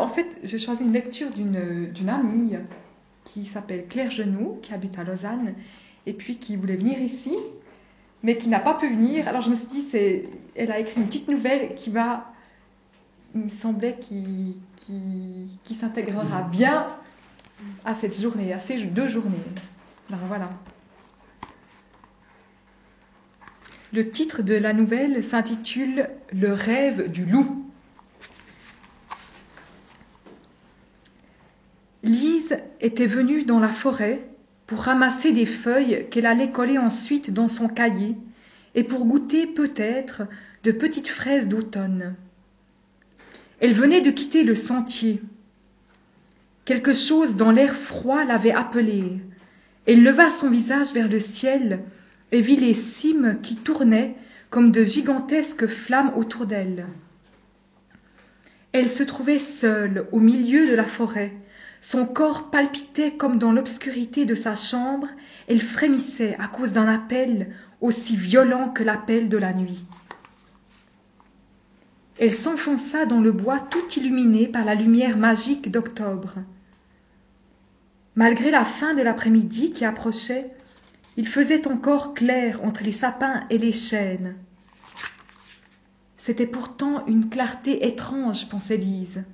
En fait, j'ai choisi une lecture d'une amie qui s'appelle Claire Genoux, qui habite à Lausanne, et puis qui voulait venir ici, mais qui n'a pas pu venir. Alors je me suis dit, c'est, elle a écrit une petite nouvelle qui va, il me semblait, qui s'intégrera bien à cette journée, à ces deux journées. Alors voilà. Le titre de la nouvelle s'intitule Le rêve du loup. Lise était venue dans la forêt pour ramasser des feuilles qu'elle allait coller ensuite dans son cahier et pour goûter peut-être de petites fraises d'automne. Elle venait de quitter le sentier. Quelque chose dans l'air froid l'avait appelée. Elle leva son visage vers le ciel et vit les cimes qui tournaient comme de gigantesques flammes autour d'elle. Elle se trouvait seule au milieu de la forêt. Son corps palpitait comme dans l'obscurité de sa chambre. Elle frémissait à cause d'un appel aussi violent que l'appel de la nuit. Elle s'enfonça dans le bois tout illuminé par la lumière magique d'octobre. Malgré la fin de l'après-midi qui approchait, il faisait encore clair entre les sapins et les chênes. C'était pourtant une clarté étrange, pensait Lise,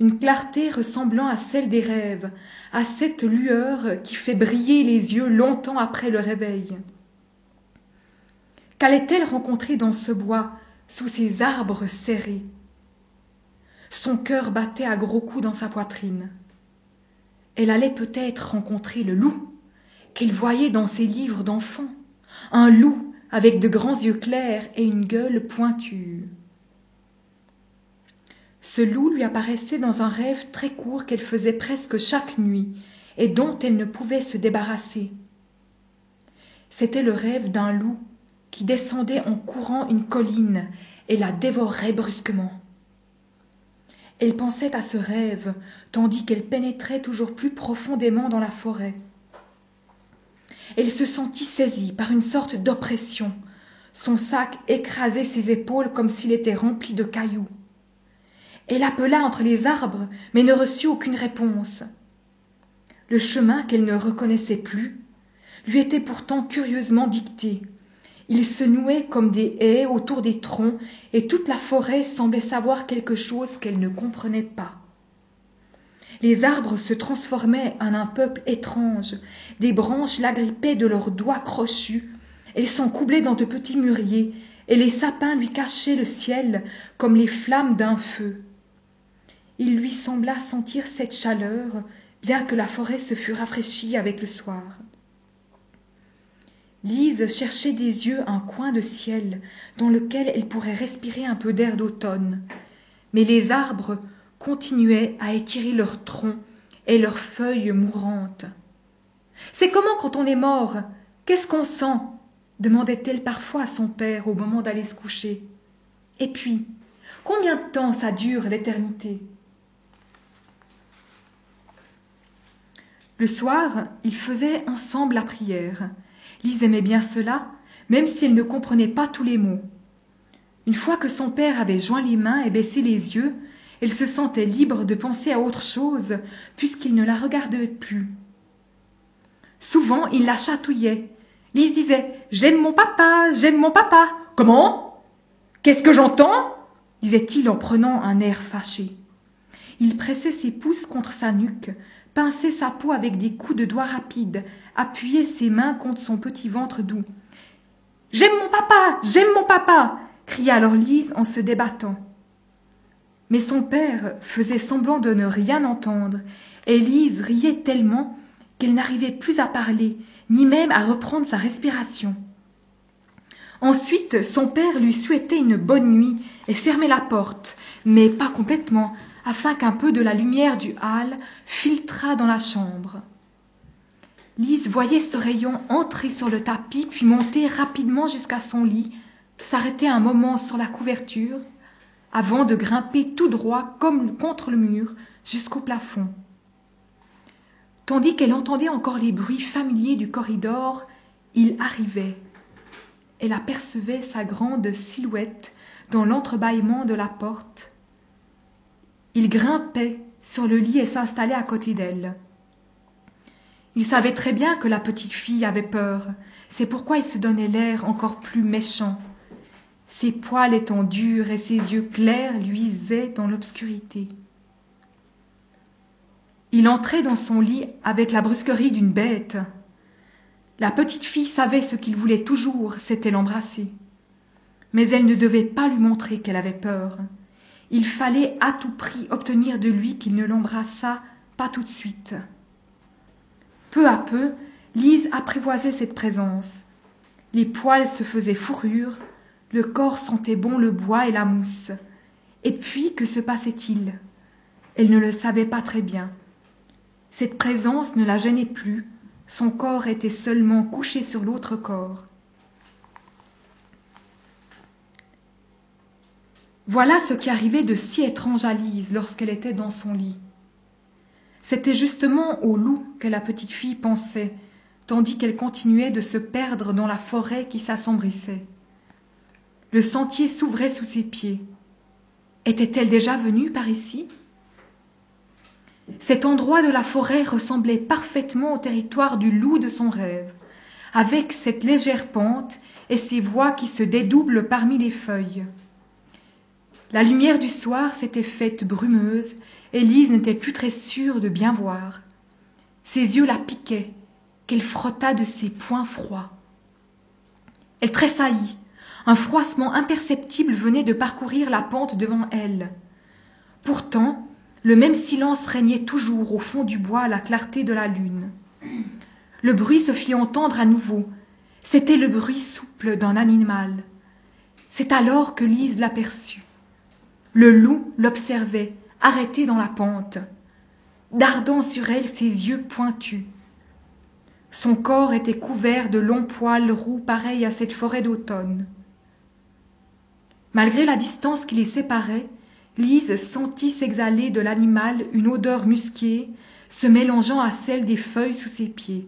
une clarté ressemblant à celle des rêves, à cette lueur qui fait briller les yeux longtemps après le réveil. Qu'allait-elle rencontrer dans ce bois, sous ces arbres serrés? Son cœur battait à gros coups dans sa poitrine. Elle allait peut-être rencontrer le loup qu'elle voyait dans ses livres d'enfants, un loup avec de grands yeux clairs et une gueule pointue. Ce loup lui apparaissait dans un rêve très court qu'elle faisait presque chaque nuit et dont elle ne pouvait se débarrasser. C'était le rêve d'un loup qui descendait en courant une colline et la dévorait brusquement. Elle pensait à ce rêve tandis qu'elle pénétrait toujours plus profondément dans la forêt. Elle se sentit saisie par une sorte d'oppression. Son sac écrasait ses épaules comme s'il était rempli de cailloux. Elle appela entre les arbres, mais ne reçut aucune réponse. Le chemin qu'elle ne reconnaissait plus lui était pourtant curieusement dicté. Il se nouait comme des haies autour des troncs, et toute la forêt semblait savoir quelque chose qu'elle ne comprenait pas. Les arbres se transformaient en un peuple étrange, des branches l'agrippaient de leurs doigts crochus, elles s'encoublait dans de petits mûriers, et les sapins lui cachaient le ciel comme les flammes d'un feu. Il lui sembla sentir cette chaleur, bien que la forêt se fût rafraîchie avec le soir. Lise cherchait des yeux un coin de ciel dans lequel elle pourrait respirer un peu d'air d'automne. Mais les arbres continuaient à étirer leurs troncs et leurs feuilles mourantes. C'est comment quand on est mort? Qu'est-ce qu'on sent demandait-elle parfois à son père au moment d'aller se coucher. Et puis, combien de temps ça dure l'éternité? Le soir, ils faisaient ensemble la prière. Lise aimait bien cela, même si elle ne comprenait pas tous les mots. Une fois que son père avait joint les mains et baissé les yeux, elle se sentait libre de penser à autre chose, puisqu'il ne la regardait plus. Souvent, il la chatouillait. Lise disait J'aime mon papa, j'aime mon papa. Comment? Qu'est-ce que j'entends? disait-il en prenant un air fâché. Il pressait ses pouces contre sa nuque, pinçait sa peau avec des coups de doigts rapides, appuyait ses mains contre son petit ventre doux. J'aime mon papa, j'aime mon papa cria alors Lise en se débattant. Mais son père faisait semblant de ne rien entendre, et Lise riait tellement qu'elle n'arrivait plus à parler, ni même à reprendre sa respiration. Ensuite, son père lui souhaitait une bonne nuit et fermait la porte, mais pas complètement, afin qu'un peu de la lumière du hall filtrât dans la chambre. Lise voyait ce rayon entrer sur le tapis, puis monter rapidement jusqu'à son lit, s'arrêter un moment sur la couverture, avant de grimper tout droit comme contre le mur jusqu'au plafond. Tandis qu'elle entendait encore les bruits familiers du corridor, il arrivait. Elle apercevait sa grande silhouette dans l'entrebâillement de la porte. Il grimpait sur le lit et s'installait à côté d'elle. Il savait très bien que la petite fille avait peur, c'est pourquoi il se donnait l'air encore plus méchant. Ses poils étant durs et ses yeux clairs luisaient dans l'obscurité. Il entrait dans son lit avec la brusquerie d'une bête. La petite fille savait ce qu'il voulait toujours, c'était l'embrasser. Mais elle ne devait pas lui montrer qu'elle avait peur. Il fallait à tout prix obtenir de lui qu'il ne l'embrassât pas tout de suite. Peu à peu, Lise apprivoisait cette présence. Les poils se faisaient fourrure, le corps sentait bon le bois et la mousse. Et puis, que se passait-il? Elle ne le savait pas très bien. Cette présence ne la gênait plus, son corps était seulement couché sur l'autre corps. Voilà ce qui arrivait de si étrange à Lise lorsqu'elle était dans son lit. C'était justement au loup que la petite fille pensait, tandis qu'elle continuait de se perdre dans la forêt qui s'assombrissait. Le sentier s'ouvrait sous ses pieds. Était-elle déjà venue par ici? Cet endroit de la forêt ressemblait parfaitement au territoire du loup de son rêve, avec cette légère pente et ces voies qui se dédoublent parmi les feuilles. La lumière du soir s'était faite brumeuse, et Lise n'était plus très sûre de bien voir. Ses yeux la piquaient, qu'elle frotta de ses poings froids. Elle tressaillit. Un froissement imperceptible venait de parcourir la pente devant elle. Pourtant, le même silence régnait toujours au fond du bois à la clarté de la lune. Le bruit se fit entendre à nouveau. C'était le bruit souple d'un animal. C'est alors que Lise l'aperçut. Le loup l'observait, arrêté dans la pente, dardant sur elle ses yeux pointus. Son corps était couvert de longs poils roux pareils à cette forêt d'automne. Malgré la distance qui les séparait, Lise sentit s'exhaler de l'animal une odeur musquée, se mélangeant à celle des feuilles sous ses pieds.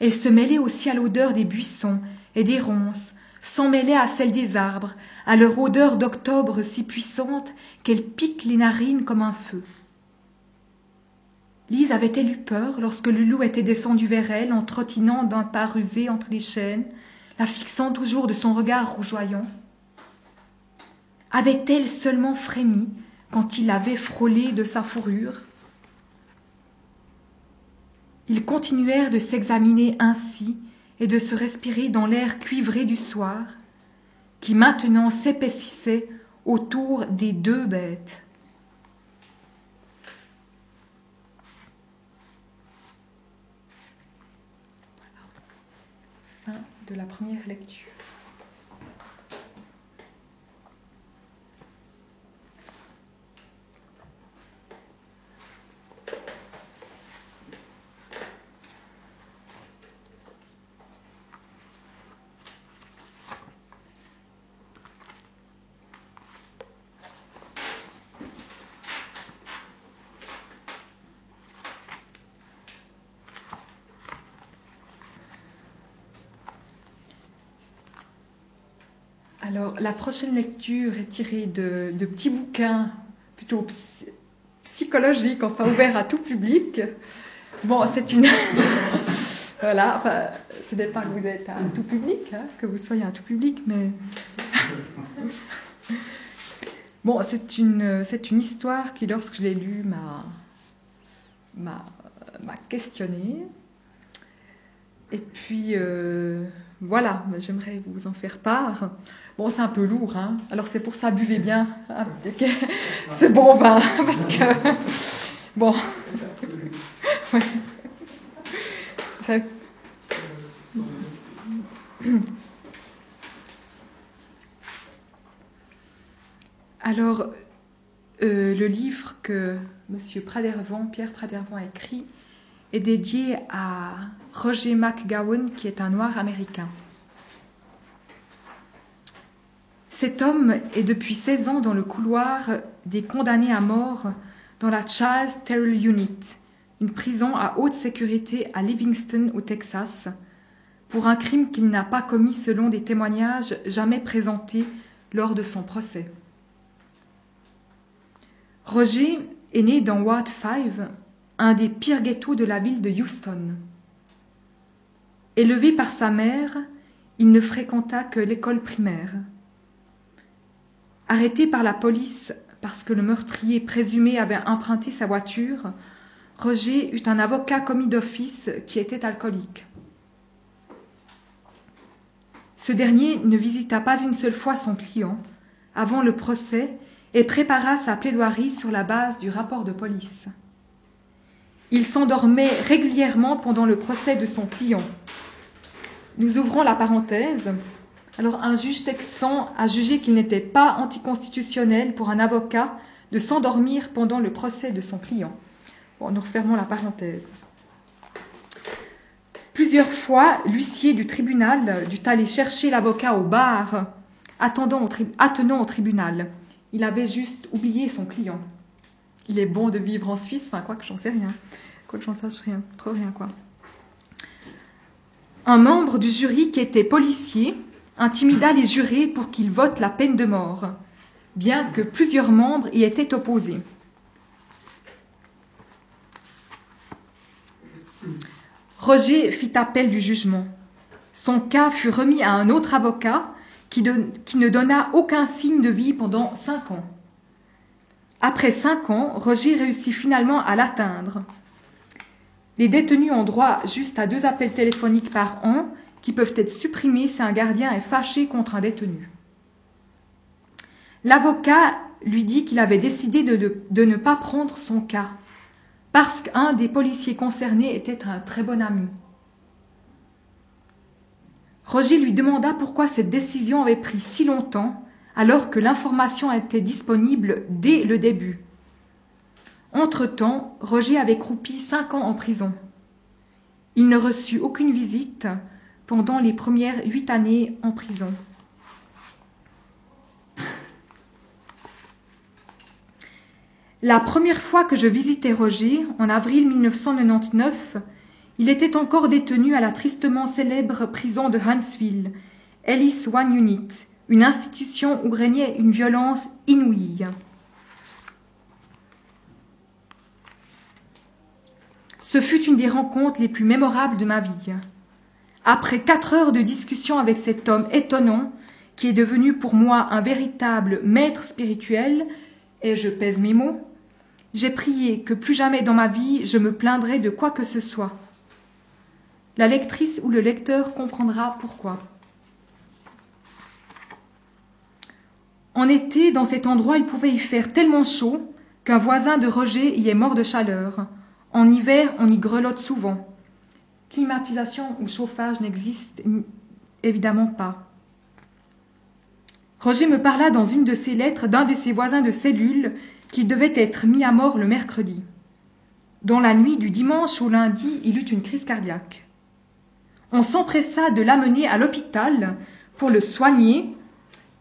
Elle se mêlait aussi à l'odeur des buissons et des ronces, s'en mêlait à celle des arbres, à leur odeur d'octobre si puissante qu'elle pique les narines comme un feu. Lise avait-elle eu peur lorsque le loup était descendu vers elle en trottinant d'un pas rusé entre les chaînes, la fixant toujours de son regard rougeoyant? Avait-elle seulement frémi quand il l'avait frôlé de sa fourrure? Ils continuèrent de s'examiner ainsi et de se respirer dans l'air cuivré du soir, qui maintenant s'épaississait autour des deux bêtes. Fin de la première lecture. Alors, la prochaine lecture est tirée de, petits bouquins plutôt psychologiques, enfin ouverts à tout public. Bon, c'est une. voilà, enfin, ce n'est pas que vous êtes un tout public, hein, que vous soyez un tout public, mais. bon, c'est une, une histoire qui, lorsque je l'ai lue, m'a, m'a, m'a questionnée. Et puis, euh, voilà, j'aimerais vous en faire part. Bon, c'est un peu lourd, hein. Alors c'est pour ça, buvez bien hein, c'est bon vin, parce que bon. Bref. Alors, euh, le livre que M. Pradervan, Pierre Pradervan a écrit, est dédié à Roger McGowan, qui est un noir américain. Cet homme est depuis 16 ans dans le couloir des condamnés à mort dans la Charles Terrell Unit, une prison à haute sécurité à Livingston, au Texas, pour un crime qu'il n'a pas commis selon des témoignages jamais présentés lors de son procès. Roger est né dans Ward 5, un des pires ghettos de la ville de Houston. Élevé par sa mère, il ne fréquenta que l'école primaire. Arrêté par la police parce que le meurtrier présumé avait emprunté sa voiture, Roger eut un avocat commis d'office qui était alcoolique. Ce dernier ne visita pas une seule fois son client avant le procès et prépara sa plaidoirie sur la base du rapport de police. Il s'endormait régulièrement pendant le procès de son client. Nous ouvrons la parenthèse. Alors un juge texan a jugé qu'il n'était pas anticonstitutionnel pour un avocat de s'endormir pendant le procès de son client. Bon, nous refermons la parenthèse. Plusieurs fois, l'huissier du tribunal dut aller chercher l'avocat au bar, attendant attenant au tribunal. Il avait juste oublié son client. Il est bon de vivre en Suisse, enfin quoi que j'en sais rien. Quoi que j'en sache rien, trop rien quoi. Un membre du jury qui était policier intimida les jurés pour qu'ils votent la peine de mort, bien que plusieurs membres y étaient opposés. Roger fit appel du jugement. Son cas fut remis à un autre avocat qui, qui, ne donna aucun signe de vie pendant cinq ans. Après cinq ans, Roger réussit finalement à l'atteindre. Les détenus ont droit juste à deux appels téléphoniques par an qui peuvent être supprimés si un gardien est fâché contre un détenu. L'avocat lui dit qu'il avait décidé de, ne pas prendre son cas parce qu'un des policiers concernés était un très bon ami. Roger lui demanda pourquoi cette décision avait pris si longtemps alors que l'information était disponible dès le début. Entre-temps, Roger avait croupi cinq ans en prison. Il ne reçut aucune visite pendant les premières huit années en prison. La première fois que je visitais Roger, en avril 1999, il était encore détenu à la tristement célèbre prison de Huntsville, Ellis One Unit, une institution où régnait une violence inouïe. Ce fut une des rencontres les plus mémorables de ma vie. Après quatre heures de discussion avec cet homme étonnant, qui est devenu pour moi un véritable maître spirituel, et je pèse mes mots, j'ai prié que plus jamais dans ma vie je me plaindrai de quoi que ce soit. La lectrice ou le lecteur comprendra pourquoi. En été, dans cet endroit, il pouvait y faire tellement chaud qu'un voisin de Roger y est mort de chaleur. En hiver, on y grelotte souvent. Climatisation ou chauffage n'existent évidemment pas. Roger me parla dans une de ses lettres d'un de ses voisins de cellule qui devait être mis à mort le mercredi. Dans la nuit du dimanche au lundi, il eut une crise cardiaque. On s'empressa de l'amener à l'hôpital pour le soigner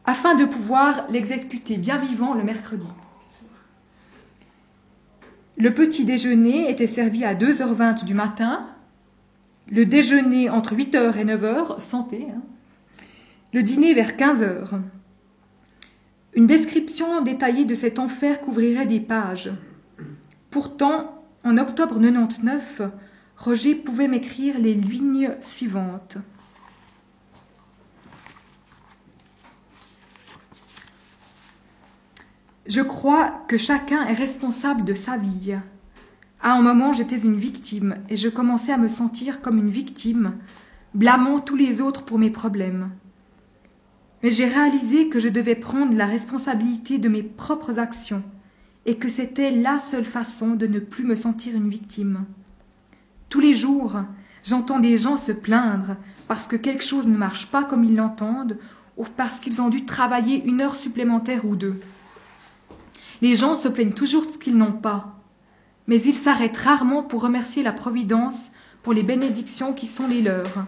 afin de pouvoir l'exécuter bien vivant le mercredi. Le petit déjeuner était servi à 2h20 du matin, le déjeuner entre 8h et 9h, santé, hein. le dîner vers 15h. Une description détaillée de cet enfer couvrirait des pages. Pourtant, en octobre 99, Roger pouvait m'écrire les lignes suivantes. Je crois que chacun est responsable de sa vie. À un moment, j'étais une victime et je commençais à me sentir comme une victime, blâmant tous les autres pour mes problèmes. Mais j'ai réalisé que je devais prendre la responsabilité de mes propres actions et que c'était la seule façon de ne plus me sentir une victime. Tous les jours, j'entends des gens se plaindre parce que quelque chose ne marche pas comme ils l'entendent ou parce qu'ils ont dû travailler une heure supplémentaire ou deux. Les gens se plaignent toujours de ce qu'ils n'ont pas, mais ils s'arrêtent rarement pour remercier la Providence pour les bénédictions qui sont les leurs.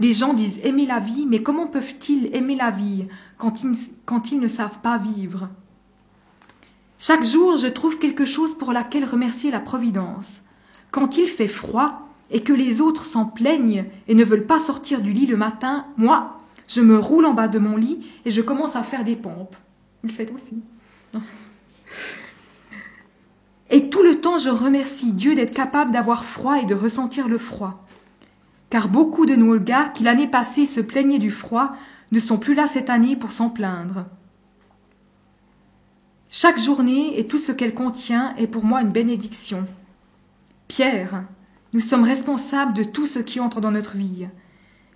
Les gens disent aimer la vie, mais comment peuvent-ils aimer la vie quand ils, ne savent pas vivre? Chaque jour, je trouve quelque chose pour laquelle remercier la Providence. Quand il fait froid et que les autres s'en plaignent et ne veulent pas sortir du lit le matin, moi, je me roule en bas de mon lit et je commence à faire des pompes. Vous le faites aussi Pourtant, je remercie Dieu d'être capable d'avoir froid et de ressentir le froid. Car beaucoup de nos gars qui l'année passée se plaignaient du froid ne sont plus là cette année pour s'en plaindre. Chaque journée et tout ce qu'elle contient est pour moi une bénédiction. Pierre, nous sommes responsables de tout ce qui entre dans notre vie,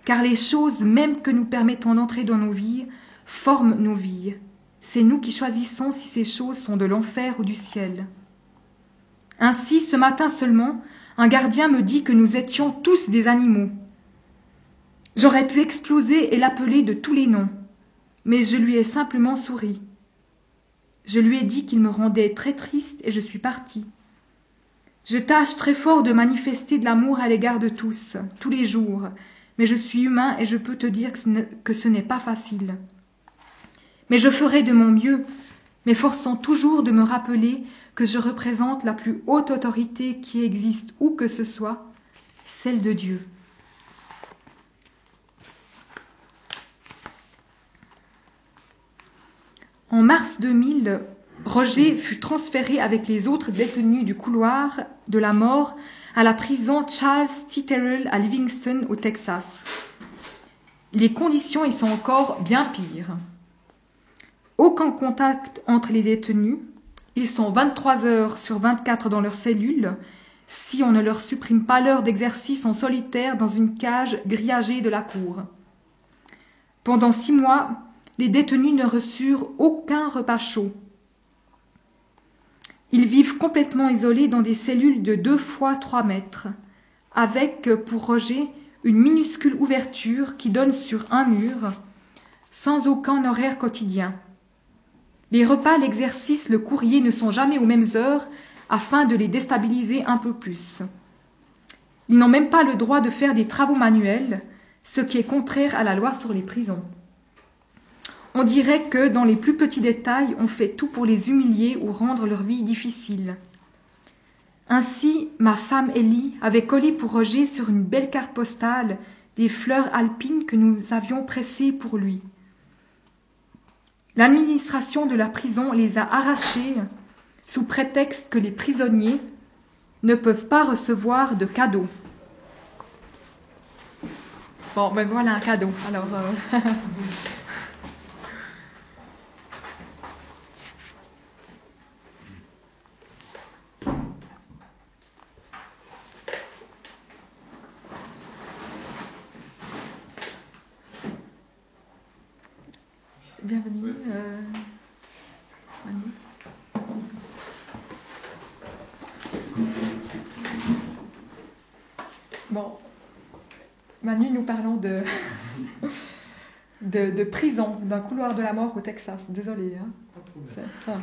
car les choses même que nous permettons d'entrer dans nos vies forment nos vies. C'est nous qui choisissons si ces choses sont de l'enfer ou du ciel. Ainsi, ce matin seulement, un gardien me dit que nous étions tous des animaux. J'aurais pu exploser et l'appeler de tous les noms, mais je lui ai simplement souri. Je lui ai dit qu'il me rendait très triste et je suis partie. Je tâche très fort de manifester de l'amour à l'égard de tous, tous les jours, mais je suis humain et je peux te dire que ce n'est pas facile. Mais je ferai de mon mieux, m'efforçant toujours de me rappeler que je représente la plus haute autorité qui existe où que ce soit, celle de Dieu. En mars 2000, Roger fut transféré avec les autres détenus du couloir de la mort à la prison Charles T. Terrell à Livingston, au Texas. Les conditions y sont encore bien pires. Aucun contact entre les détenus. Ils sont 23 heures sur 24 dans leurs cellules si on ne leur supprime pas l'heure d'exercice en solitaire dans une cage grillagée de la cour. Pendant six mois, les détenus ne reçurent aucun repas chaud. Ils vivent complètement isolés dans des cellules de deux fois trois mètres, avec, pour Roger, une minuscule ouverture qui donne sur un mur, sans aucun horaire quotidien. Les repas, l'exercice, le courrier ne sont jamais aux mêmes heures afin de les déstabiliser un peu plus. Ils n'ont même pas le droit de faire des travaux manuels, ce qui est contraire à la loi sur les prisons. On dirait que, dans les plus petits détails, on fait tout pour les humilier ou rendre leur vie difficile. Ainsi, ma femme Ellie avait collé pour Roger sur une belle carte postale des fleurs alpines que nous avions pressées pour lui. L'administration de la prison les a arrachées sous prétexte que les prisonniers ne peuvent pas recevoir de cadeaux. Bon, ben voilà un cadeau. Alors, euh, Bienvenue, euh, Bon, Manu, nous parlons de, de, prison, d'un couloir de la mort au Texas. Désolé. Hein.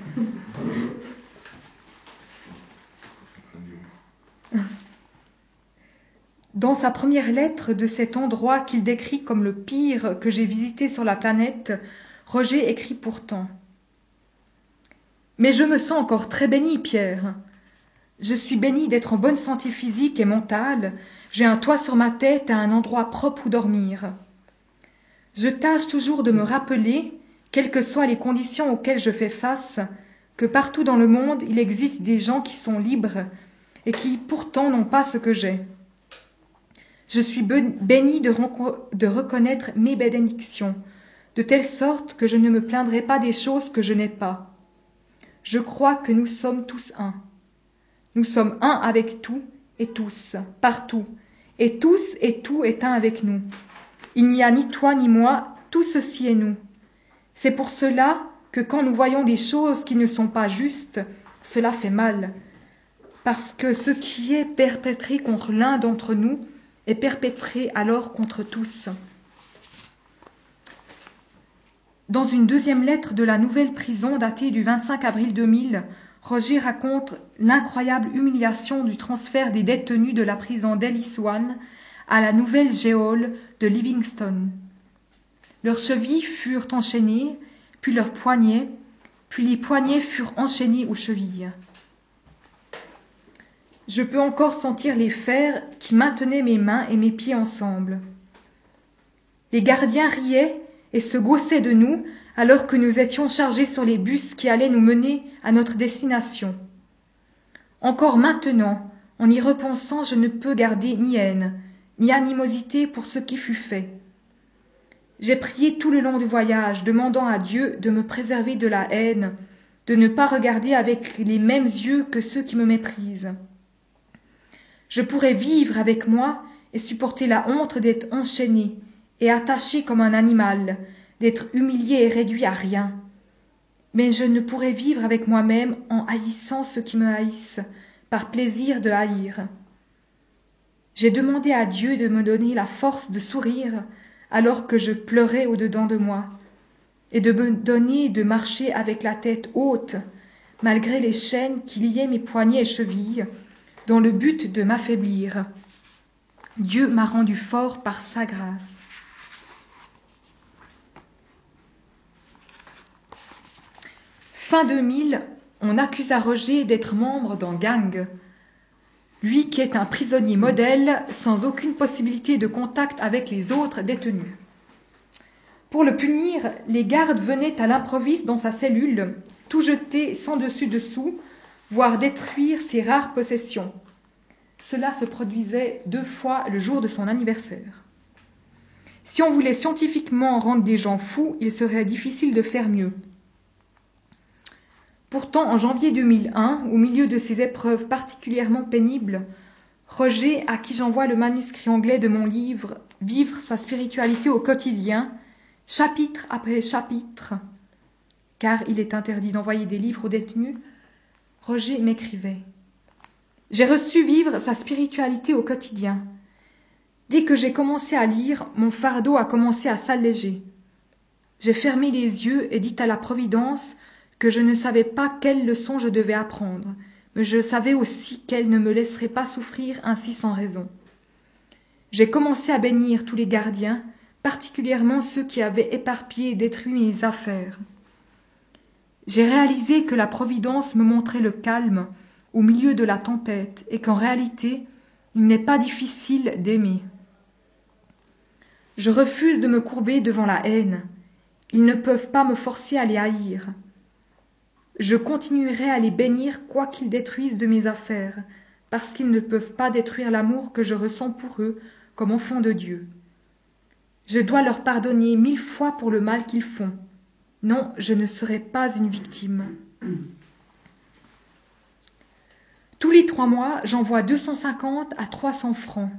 Dans sa première lettre de cet endroit qu'il décrit comme le pire que j'ai visité sur la planète, Roger écrit pourtant Mais je me sens encore très béni, Pierre. Je suis béni d'être en bonne santé physique et mentale. J'ai un toit sur ma tête et un endroit propre où dormir. Je tâche toujours de me rappeler, quelles que soient les conditions auxquelles je fais face, que partout dans le monde il existe des gens qui sont libres et qui pourtant n'ont pas ce que j'ai. Je suis béni de, de reconnaître mes bénédictions, de telle sorte que je ne me plaindrai pas des choses que je n'ai pas. Je crois que nous sommes tous un. Nous sommes un avec tout et tous, partout, et tous et tout est un avec nous. Il n'y a ni toi ni moi, tout ceci est nous. C'est pour cela que quand nous voyons des choses qui ne sont pas justes, cela fait mal, parce que ce qui est perpétré contre l'un d'entre nous est perpétré alors contre tous. Dans une deuxième lettre de la nouvelle prison datée du 25 avril 2000, Roger raconte l'incroyable humiliation du transfert des détenus de la prison d'Ellis One à la nouvelle géole de Livingston. Leurs chevilles furent enchaînées, puis leurs poignets, puis les poignets furent enchaînés aux chevilles. Je peux encore sentir les fers qui maintenaient mes mains et mes pieds ensemble. Les gardiens riaient et se gaussaient de nous alors que nous étions chargés sur les bus qui allaient nous mener à notre destination. Encore maintenant, en y repensant, je ne peux garder ni haine, ni animosité pour ce qui fut fait. J'ai prié tout le long du voyage, demandant à Dieu de me préserver de la haine, de ne pas regarder avec les mêmes yeux que ceux qui me méprisent. Je pourrais vivre avec moi et supporter la honte d'être enchaîné et attaché comme un animal, d'être humilié et réduit à rien. Mais je ne pourrais vivre avec moi-même en haïssant ceux qui me haïssent, par plaisir de haïr. J'ai demandé à Dieu de me donner la force de sourire alors que je pleurais au-dedans de moi, et de me donner de marcher avec la tête haute, malgré les chaînes qui liaient mes poignets et chevilles, dans le but de m'affaiblir. Dieu m'a rendu fort par sa grâce. Fin 2000, on accusa Roger d'être membre d'un gang. Lui qui est un prisonnier modèle sans aucune possibilité de contact avec les autres détenus. Pour le punir, les gardes venaient à l'improviste dans sa cellule, tout jeter sans dessus-dessous, voire détruire ses rares possessions. Cela se produisait deux fois le jour de son anniversaire. Si on voulait scientifiquement rendre des gens fous, il serait difficile de faire mieux. Pourtant, en janvier 2001, au milieu de ces épreuves particulièrement pénibles, Roger, à qui j'envoie le manuscrit anglais de mon livre Vivre sa spiritualité au quotidien, chapitre après chapitre, car il est interdit d'envoyer des livres aux détenus, Roger m'écrivait J'ai reçu vivre sa spiritualité au quotidien. Dès que j'ai commencé à lire, mon fardeau a commencé à s'alléger. J'ai fermé les yeux et dit à la Providence que je ne savais pas quelle leçon je devais apprendre, mais je savais aussi qu'elle ne me laisserait pas souffrir ainsi sans raison. J'ai commencé à bénir tous les gardiens, particulièrement ceux qui avaient éparpillé et détruit mes affaires. J'ai réalisé que la Providence me montrait le calme au milieu de la tempête et qu'en réalité il n'est pas difficile d'aimer. Je refuse de me courber devant la haine. Ils ne peuvent pas me forcer à les haïr. Je continuerai à les bénir quoi qu'ils détruisent de mes affaires, parce qu'ils ne peuvent pas détruire l'amour que je ressens pour eux comme enfants de Dieu. Je dois leur pardonner mille fois pour le mal qu'ils font. Non, je ne serai pas une victime. Tous les trois mois, j'envoie 250 à 300 francs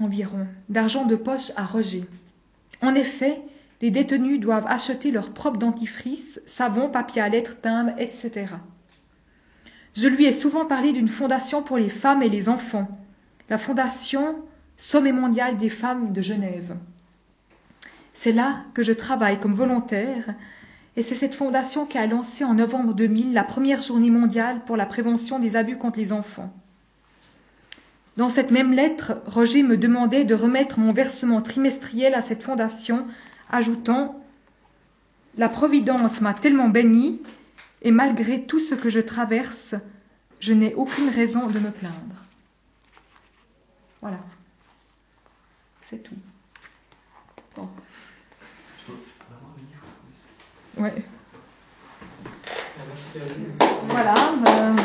environ d'argent de poche à Roger. En effet, les détenus doivent acheter leur propre dentifrice, savon, papier à lettres, timbre, etc. Je lui ai souvent parlé d'une fondation pour les femmes et les enfants, la fondation Sommet mondial des femmes de Genève. C'est là que je travaille comme volontaire et c'est cette fondation qui a lancé en novembre 2000 la première journée mondiale pour la prévention des abus contre les enfants. Dans cette même lettre, Roger me demandait de remettre mon versement trimestriel à cette fondation ajoutant La Providence m'a tellement béni, et malgré tout ce que je traverse, je n'ai aucune raison de me plaindre. Voilà. C'est tout. Bon. Ouais. Voilà. Euh.